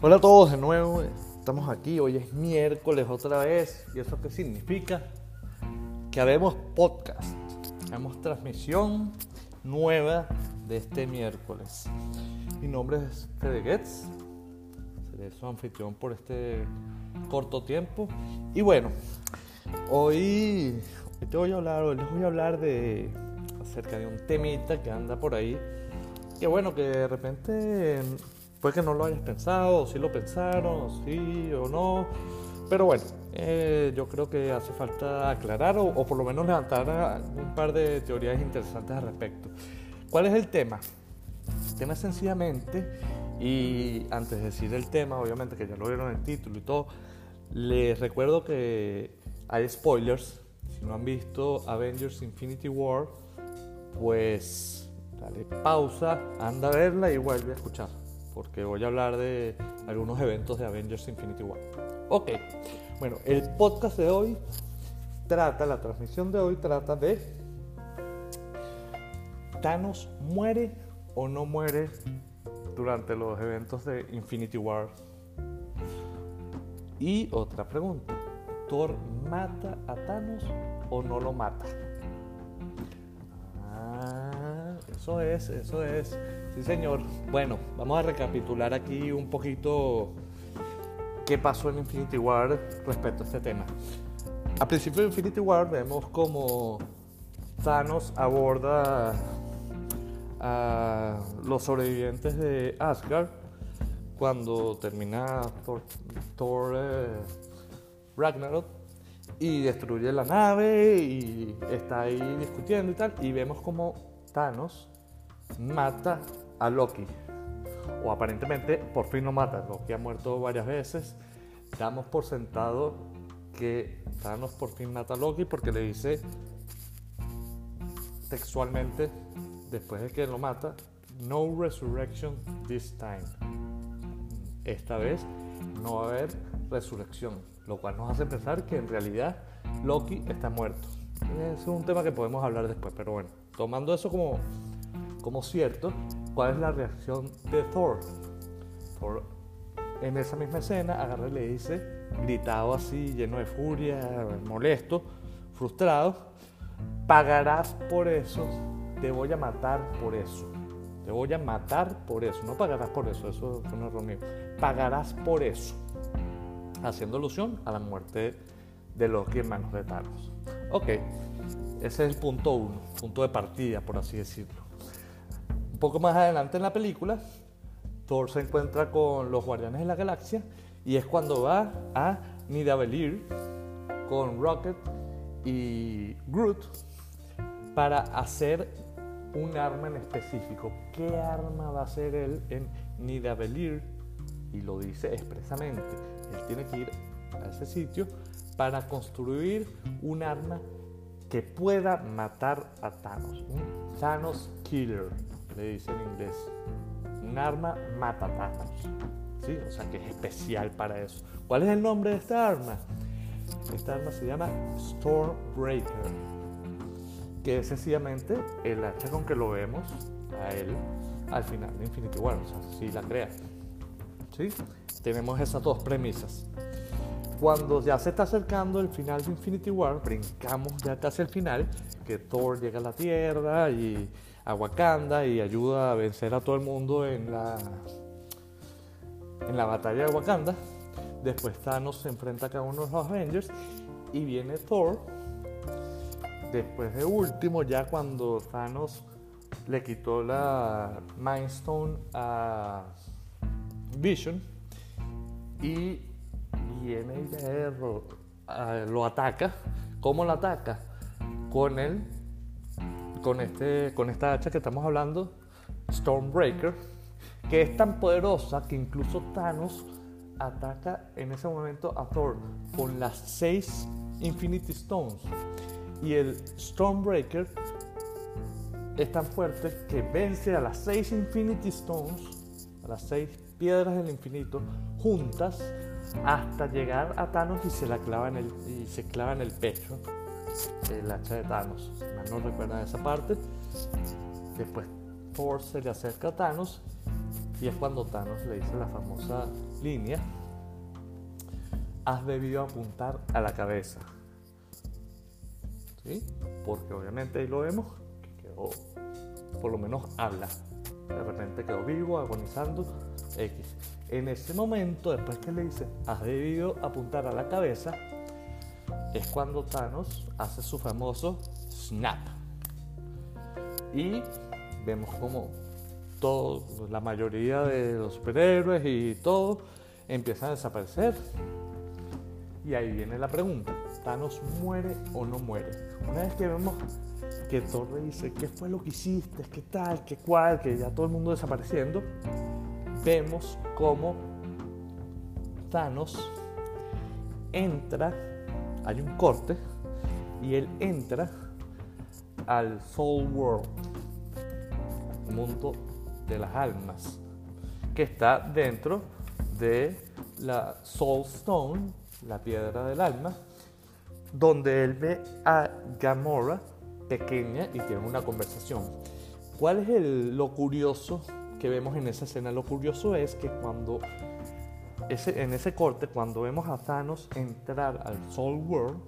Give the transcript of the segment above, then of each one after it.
Hola a todos de nuevo, estamos aquí, hoy es miércoles otra vez, ¿y eso qué significa? Que haremos podcast, haremos transmisión nueva de este miércoles. Mi nombre es Fede Getz, seré su anfitrión por este corto tiempo. Y bueno, hoy, te voy a hablar, hoy les voy a hablar de acerca de un temita que anda por ahí, que bueno, que de repente Puede que no lo hayas pensado, o si lo pensaron, o sí o no. Pero bueno, eh, yo creo que hace falta aclarar o, por lo menos levantar un par de teorías interesantes al respecto. ¿Cuál es el tema? El tema es sencillamente, y antes de decir el tema, obviamente que ya lo vieron en el título y todo, les recuerdo que hay spoilers. Si no han visto Avengers Infinity War, pues dale pausa, anda a verla y vuelve a escuchar porque voy a hablar de algunos eventos de Avengers Infinity War. Ok, bueno, el podcast de hoy trata, la transmisión de hoy trata de Thanos muere o no muere durante los eventos de Infinity War. Y otra pregunta, ¿Thor mata a Thanos o no lo mata? Ah, eso es, eso es. Sí, señor. Bueno, vamos a recapitular aquí un poquito qué pasó en Infinity War respecto a este tema. A principio de Infinity War vemos como Thanos aborda a los sobrevivientes de Asgard cuando termina Thor, eh, Ragnarok y destruye la nave y está ahí discutiendo y tal y vemos como Thanos mata a Loki. O aparentemente por fin lo mata. Loki ha muerto varias veces. Damos por sentado que Thanos por fin mata a Loki porque le dice textualmente, después de que lo mata, no resurrection this time. Esta vez no va a haber resurrección, lo cual nos hace pensar que en realidad Loki está muerto. Es un tema que podemos hablar después, pero bueno, tomando eso como, como cierto, ¿Cuál es la reacción de Thor? En esa misma escena agarra y le dice, gritado así, lleno de furia, molesto, frustrado, pagarás por eso, te voy a matar por eso. Te voy a matar por eso. No pagarás por eso, eso es un error mío. Pagarás por eso. Haciendo alusión a la muerte de Loki en manos de Thanos. Ok, ese es el punto uno, punto de partida, por así decirlo. Poco más adelante en la película, Thor se encuentra con los Guardianes de la Galaxia y es cuando va a Nidavellir con Rocket y Groot para hacer un arma en específico. ¿Qué arma va a hacer él en Nidavellir? Y lo dice expresamente. Él tiene que ir a ese sitio para construir un arma que pueda matar a Thanos. Un Thanos Killer le dice en inglés. Un arma mata ¿Sí? O sea que es especial para eso. ¿Cuál es el nombre de esta arma? Esta arma se llama Stormbreaker, que es sencillamente el hacha con que lo vemos a él al final de Infinity War. O sea, si la crea. ¿Sí? Tenemos esas dos premisas. Cuando ya se está acercando el final de Infinity War, brincamos ya casi el final, que Thor llega a la Tierra y a Wakanda y ayuda a vencer a todo el mundo en la, en la batalla de Wakanda. Después Thanos se enfrenta a cada uno de los Avengers y viene Thor. Después de último, ya cuando Thanos le quitó la Mind Stone a Vision y viene y lo ataca. ¿Cómo lo ataca? Con el con, este, con esta hacha que estamos hablando, Stormbreaker, que es tan poderosa que incluso Thanos ataca en ese momento a Thor con las seis Infinity Stones. Y el Stormbreaker es tan fuerte que vence a las seis Infinity Stones, a las seis piedras del infinito, juntas hasta llegar a Thanos y se la clava en el, y se clava en el pecho el hacha de Thanos. No recuerdan esa parte. Después Thor se le acerca a Thanos y es cuando Thanos le dice la famosa línea, has debido apuntar a la cabeza. ¿Sí? Porque obviamente ahí lo vemos que por lo menos habla. De repente quedó vivo, agonizando, X. En ese momento, después que le dice, has debido apuntar a la cabeza, es cuando Thanos hace su famoso snap. Y vemos como todo, la mayoría de los superhéroes y todo empiezan a desaparecer. Y ahí viene la pregunta, ¿Thanos muere o no muere? Una vez que vemos que Thor le dice, ¿qué fue lo que hiciste? ¿Qué tal? ¿Qué cual? Que ya todo el mundo desapareciendo, vemos cómo Thanos entra, hay un corte, y él entra al Soul World, mundo de las almas, que está dentro de la Soul Stone, la piedra del alma, donde él ve a Gamora pequeña y tiene una conversación. ¿Cuál es el, lo curioso que vemos en esa escena? Lo curioso es que cuando en ese corte, cuando vemos a Thanos entrar al Soul World,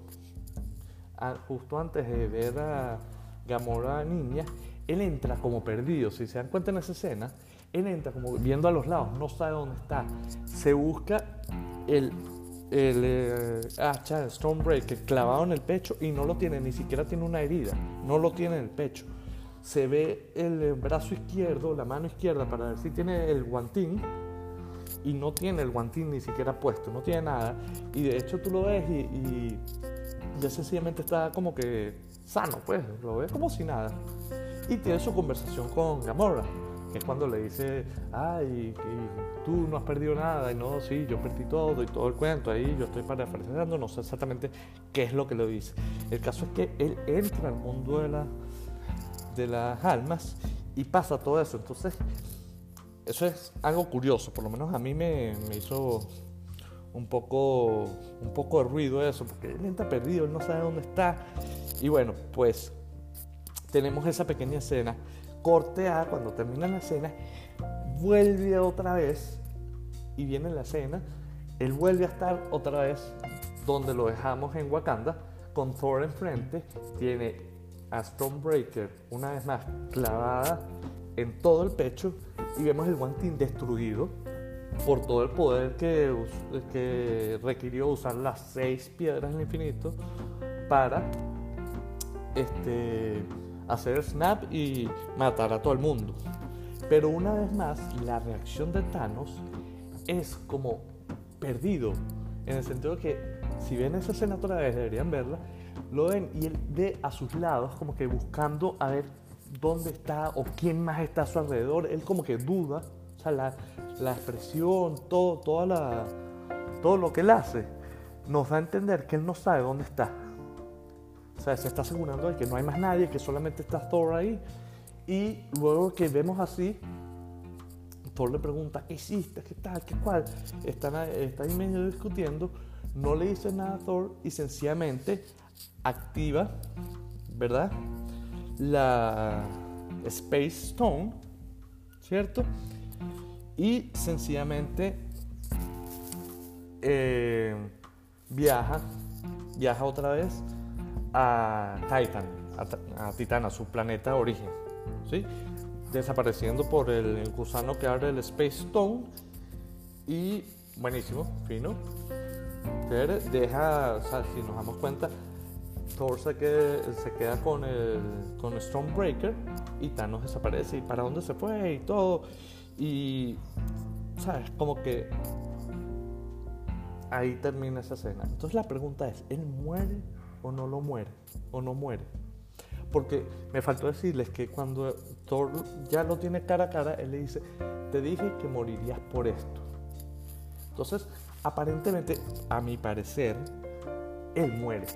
justo antes de ver a Gamora niña, él entra como perdido. Si se dan cuenta en esa escena, él entra como viendo a los lados, no sabe dónde está. Se busca el, el eh, hacha de Stormbreaker clavado en el pecho y no lo tiene, ni siquiera tiene una herida, no lo tiene en el pecho. Se ve el brazo izquierdo, la mano izquierda para ver si tiene el guantín y no tiene el guantín ni siquiera puesto, no tiene nada. Y de hecho tú lo ves y, y ya sencillamente está como que sano, pues, lo ves como si nada y tiene su conversación con Gamora, que es cuando le dice, ay, tú no has perdido nada, y no, sí, yo perdí todo y todo el cuento, ahí yo estoy parafraseando, no sé exactamente qué es lo que le dice. El caso es que él entra al mundo de, la, de las almas y pasa todo eso, entonces eso es algo curioso, por lo menos a mí me, hizo un poco, un poco de ruido eso, porque él entra perdido, él no sabe dónde está. Y bueno, pues tenemos esa pequeña escena. Corte A, cuando termina la escena, vuelve otra vez y viene la escena. Él vuelve a estar otra vez donde lo dejamos en Wakanda, con Thor enfrente. Tiene a Stormbreaker una vez más clavada en todo el pecho y vemos el guantín destruido por todo el poder que, requirió usar las seis piedras del infinito para este, hacer snap y matar a todo el mundo. Pero una vez más, la reacción de Thanos es como perdido, en el sentido que si ven esa escena otra vez, deberían verla, lo ven y él ve a sus lados como que buscando a ver dónde está o quién más está a su alrededor. Él como que duda, o sea, la, la expresión, todo, toda la, todo lo que él hace, nos da a entender que él no sabe dónde está. O sea, se está asegurando de que no hay más nadie, que solamente está Thor ahí. Y luego que vemos así, Thor le pregunta, ¿qué hiciste? ¿Qué tal? ¿Qué cual? Están, está ahí medio discutiendo. No le dice nada a Thor y sencillamente activa, ¿verdad? La Space Stone, ¿cierto? Y sencillamente eh, viaja, viaja otra vez a Titan, a, Titan, a su planeta de origen, ¿sí? desapareciendo por el gusano que abre el Space Stone y buenísimo, fino. Deja, o sea, si nos damos cuenta, Thor se queda, con el con Stormbreaker y Thanos desaparece. ¿Y para dónde se fue? Y todo. Y, ¿sabes? Como que ahí termina esa escena. Entonces la pregunta es, ¿él muere o no lo muere, o no muere. Porque me faltó decirles que cuando Thor ya lo tiene cara a cara, él le dice, te dije que morirías por esto. Entonces, aparentemente, a mi parecer, él muere.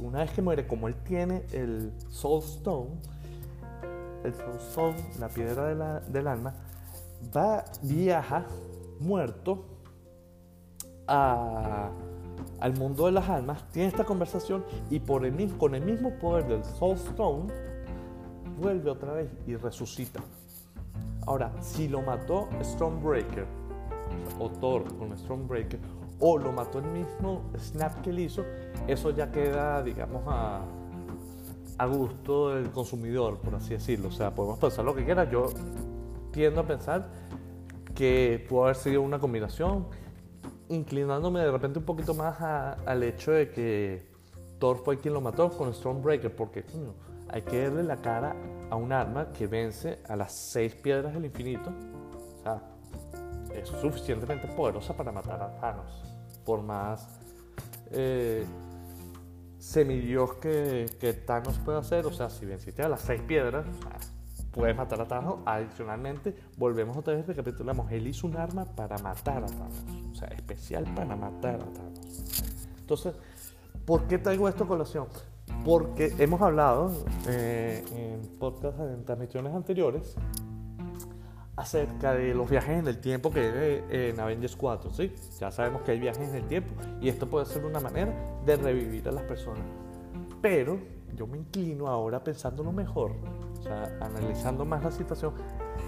Una vez que muere, como él tiene el Soul Stone, el Soul Stone, la piedra del alma, va, viaja muerto a al mundo de las almas, tiene esta conversación y por el, con el mismo poder del Soul Stone, vuelve otra vez y resucita. Ahora, si lo mató Stormbreaker, o Thor con Stormbreaker, o lo mató el mismo snap que él hizo, eso ya queda, digamos, a, gusto del consumidor, por así decirlo. O sea, podemos pensar lo que quiera. Yo tiendo a pensar que pudo haber sido una combinación, inclinándome de repente un poquito más al hecho de que Thor fue quien lo mató con Stormbreaker, porque hay que darle la cara a un arma que vence a las seis piedras del infinito. O sea, es suficientemente poderosa para matar a Thanos. Por más eh, semidios que, Thanos puede hacer, o sea, si venciste a las seis piedras, puedes matar a Thanos. Adicionalmente, volvemos otra vez, recapitulamos, él hizo un arma para matar a Thanos, o sea, especial para matar a Thanos. Entonces, ¿por qué traigo esto a colación? Porque hemos hablado eh, en podcast, en transmisiones anteriores, acerca de los viajes en el tiempo que hay en Avengers 4, ¿sí? Ya sabemos que hay viajes en el tiempo y esto puede ser una manera de revivir a las personas. Pero yo me inclino ahora pensándolo mejor, o sea, analizando más la situación,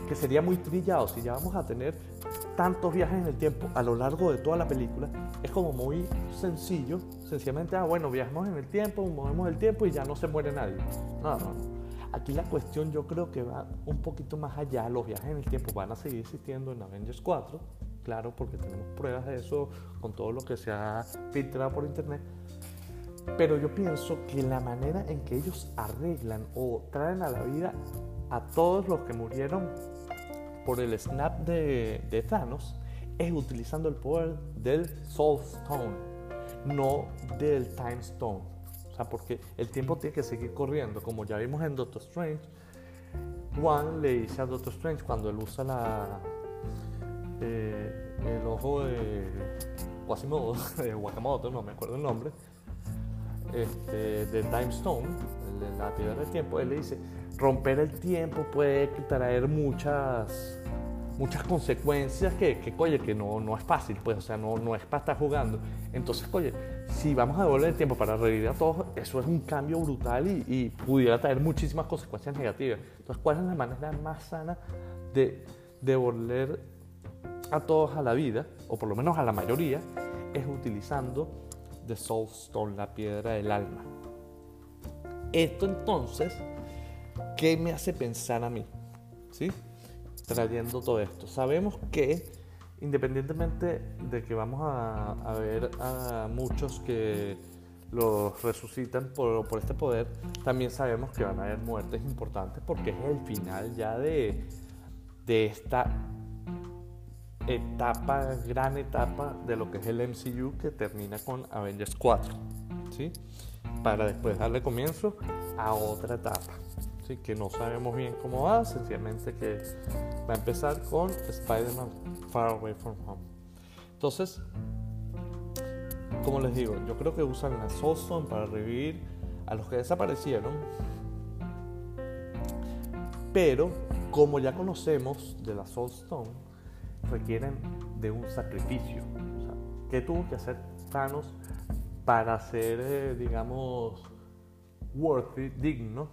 que sería muy trillado si ya vamos a tener tantos viajes en el tiempo a lo largo de toda la película, es como muy sencillo, sencillamente, ah, bueno, viajamos en el tiempo, movemos el tiempo y ya no se muere nadie. No, no, no. Aquí la cuestión yo creo que va un poquito más allá, los viajes en el tiempo van a seguir existiendo en Avengers 4, claro, porque tenemos pruebas de eso con todo lo que se ha filtrado por internet, pero yo pienso que la manera en que ellos arreglan o traen a la vida a todos los que murieron por el snap de, Thanos es utilizando el poder del Soul Stone, no del Time Stone. Porque el tiempo tiene que seguir corriendo, como ya vimos en Doctor Strange. Juan le dice a Doctor Strange cuando él usa la, eh, el ojo de Quasimodo, de Wakamoto, no me acuerdo el nombre, este, de Time Stone, la piedra del tiempo, él le dice, romper el tiempo puede traer muchas muchas consecuencias que, que oye, que no, no es fácil, pues, o sea, no, no es para estar jugando. Entonces, oye, si vamos a devolver el tiempo para revivir a todos, eso es un cambio brutal y, y, pudiera traer muchísimas consecuencias negativas. Entonces, ¿cuál es la manera más sana de devolver a todos a la vida, o por lo menos a la mayoría, es utilizando The Soul Stone, la piedra del alma. Esto entonces, ¿qué me hace pensar a mí? ¿Sí? Trayendo todo esto. Sabemos que independientemente de que vamos a, ver a muchos que los resucitan por, por, este poder, también sabemos que van a haber muertes importantes porque es el final ya de, de esta etapa, gran etapa de lo que es el MCU que termina con Avengers 4, ¿sí? Para después darle comienzo a otra etapa, ¿sí? Que no sabemos bien cómo va, sencillamente que va a empezar con Spider-Man Far Away From Home. Entonces, como les digo, yo creo que usan la Soul Stone para revivir a los que desaparecieron, pero como ya conocemos de la Soul Stone, requieren de un sacrificio. O ¿Qué tuvo que hacer Thanos para ser, eh, digamos, worthy, digno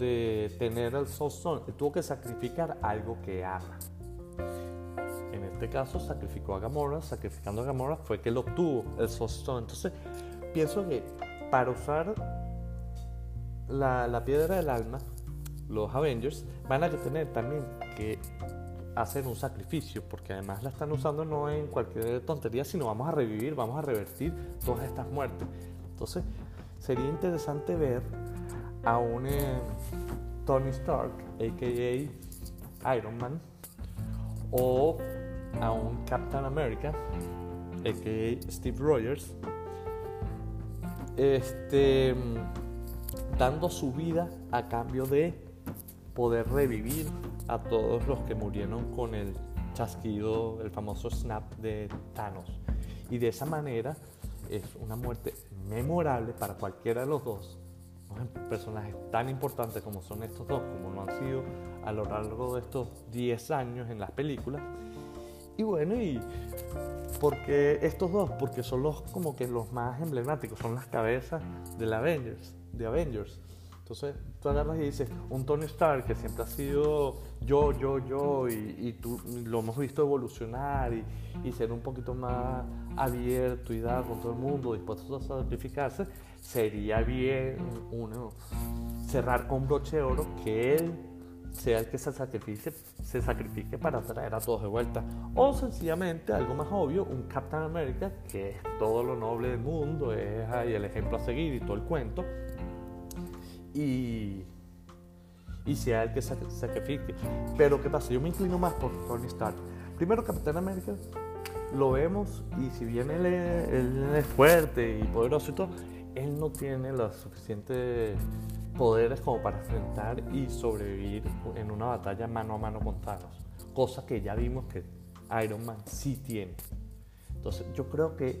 de tener el Stone? tuvo que sacrificar algo que ama. En este caso sacrificó a Gamora, sacrificando a Gamora fue que él obtuvo el Stone. Entonces, pienso que para usar la, la piedra del alma, los Avengers van a tener también que hacer un sacrificio, porque además la están usando no en cualquier tontería, sino vamos a revivir, vamos a revertir todas estas muertes. Entonces, sería interesante ver a un Tony Stark, a.k.a. Iron Man, o a un Captain America, a.k.a. Steve Rogers, este, dando su vida a cambio de poder revivir a todos los que murieron con el chasquido, el famoso snap de Thanos. Y de esa manera es una muerte memorable para cualquiera de los dos. Personajes tan importantes como son estos dos, como lo han sido a lo largo de estos 10 años en las películas. Y bueno, y porque estos dos, porque son los como que los más emblemáticos, son las cabezas de Avengers, de Avengers. Entonces tú agarras y dices, un Tony Stark que siempre ha sido yo, yo, yo, y, tú lo hemos visto evolucionar y, y, ser un poquito más abierto y dar con todo el mundo, dispuesto a sacrificarse, sería bien uno cerrar con broche de oro que él sea el que se sacrifique, se sacrifique para traer a todos de vuelta. O sencillamente, algo más obvio, un Captain America, que es todo lo noble del mundo, es ahí el ejemplo a seguir y todo el cuento. Y, y sea el que se sacrifique. Pero ¿qué pasa? Yo me inclino más por Tony Stark. Primero, Captain America, lo vemos y si bien él es fuerte y poderoso y todo, él no tiene la suficiente poderes como para enfrentar y sobrevivir en una batalla mano a mano con Thanos, cosa que ya vimos que Iron Man sí tiene. Entonces yo creo que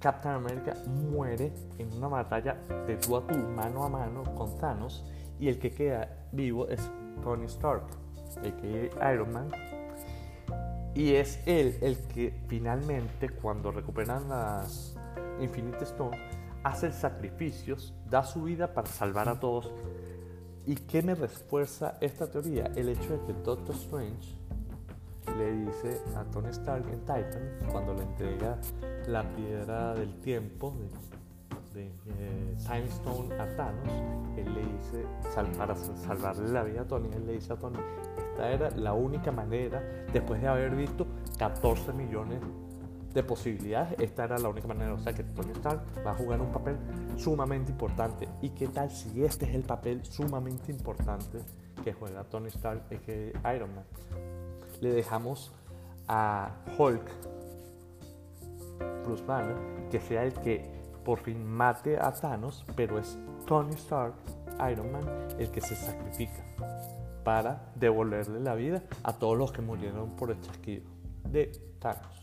Captain America muere en una batalla de tú a tú, mano a mano con Thanos, y el que queda vivo es Tony Stark, el que Iron Man. Y es él el que finalmente, cuando recuperan las Infinite Stones, hace sacrificios, da su vida para salvar a todos. ¿Y qué me refuerza esta teoría? El hecho de que Doctor Strange le dice a Tony Stark en Titan, cuando le entrega la piedra del tiempo de, eh, Time Stone a Thanos, él le dice, para salvarle la vida a Tony, él le dice a Tony, esta era la única manera, después de haber visto 14 millones de posibilidades, esta era la única manera. O sea que Tony Stark va a jugar un papel sumamente importante. ¿Y qué tal si este es el papel sumamente importante que juega Tony Stark, es que Iron Man? Le dejamos a Hulk, Bruce Banner, que sea el que por fin mate a Thanos, pero es Tony Stark, Iron Man, el que se sacrifica para devolverle la vida a todos los que murieron por el chasquido de Thanos.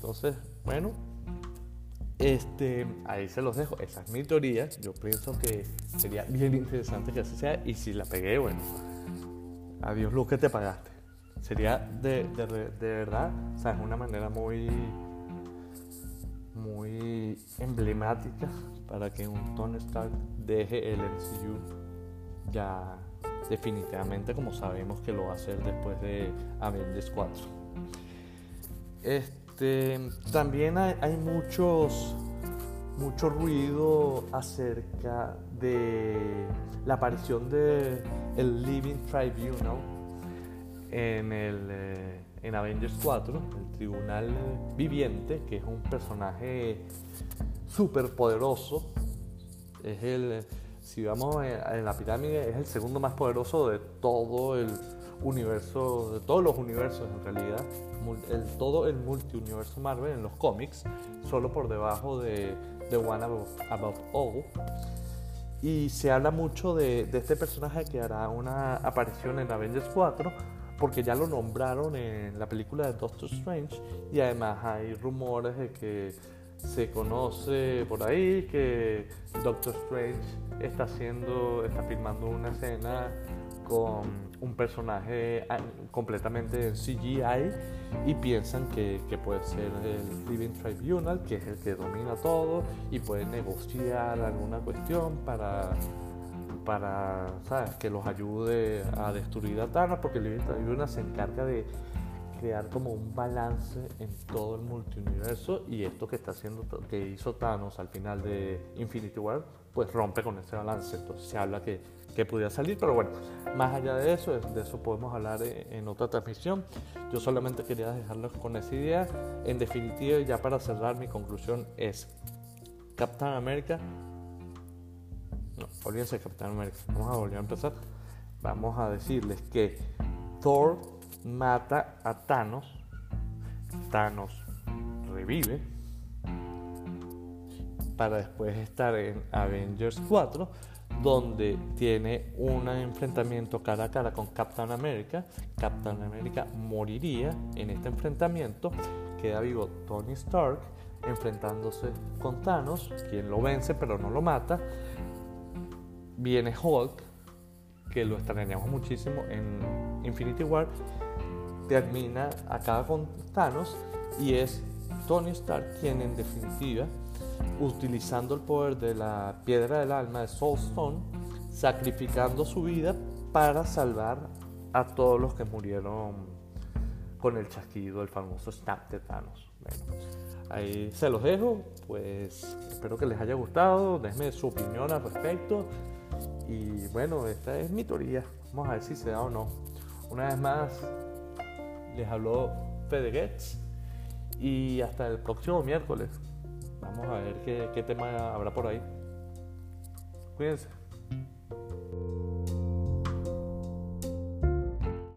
Entonces, bueno, este, ahí se los dejo. Esa es mi teoría. Yo pienso que sería bien interesante que así sea. Y si la pegué, bueno, adiós luz que te pagaste. Sería de, verdad, o sea, es una manera muy, muy emblemática para que un Tony Stark deje el MCU ya definitivamente como sabemos que lo va a hacer después de Avengers 4. Este, este, también hay, muchos, mucho ruido acerca de la aparición de el Living Tribunal en, el, eh, en Avengers 4, el Tribunal Viviente, que es un personaje súper poderoso. Es el, si vamos en la pirámide, es el segundo más poderoso de todo el universo, de todos los universos en realidad, el, todo el multiuniverso Marvel en los cómics, solo por debajo de The One Above, All. Y se habla mucho de, de, este personaje que hará una aparición en Avengers 4, porque ya lo nombraron en la película de Doctor Strange, y además hay rumores de que se conoce por ahí que Doctor Strange está haciendo, está filmando una escena con un personaje ah, completamente CGI y piensan que, que, puede ser el Living Tribunal, que es el que domina todo y puede negociar alguna cuestión para, para ¿sabes? que los ayude a destruir a Thanos, porque el Living Tribunal se encarga de crear como un balance en todo el multiuniverso y esto que está haciendo que hizo Thanos al final de Infinity War pues rompe con ese balance entonces se habla que, que pudiera salir pero bueno más allá de eso de eso podemos hablar en otra transmisión. Yo solamente quería dejarlos con esa idea. En definitiva ya para cerrar mi conclusión es Captain America no olvídense de Captain America vamos a volver a empezar. Vamos a decirles que Thor mata a Thanos, Thanos revive para después estar en Avengers 4 donde tiene un enfrentamiento cara a cara con Captain America. Captain America moriría en este enfrentamiento. Queda vivo Tony Stark enfrentándose con Thanos, quien lo vence pero no lo mata. Viene Hulk, que lo extrañamos muchísimo en Infinity War termina, acaba con Thanos y es Tony Stark quien en definitiva utilizando el poder de la piedra del alma de Soulstone, sacrificando su vida para salvar a todos los que murieron con el chasquido, el famoso snap de Thanos. ahí se los dejo, pues espero que les haya gustado, denme su opinión al respecto y bueno, esta es mi teoría, vamos a ver si se da o no. Una vez más, les habló Fede y hasta el próximo miércoles. Vamos a ver qué, tema habrá por ahí. Cuídense.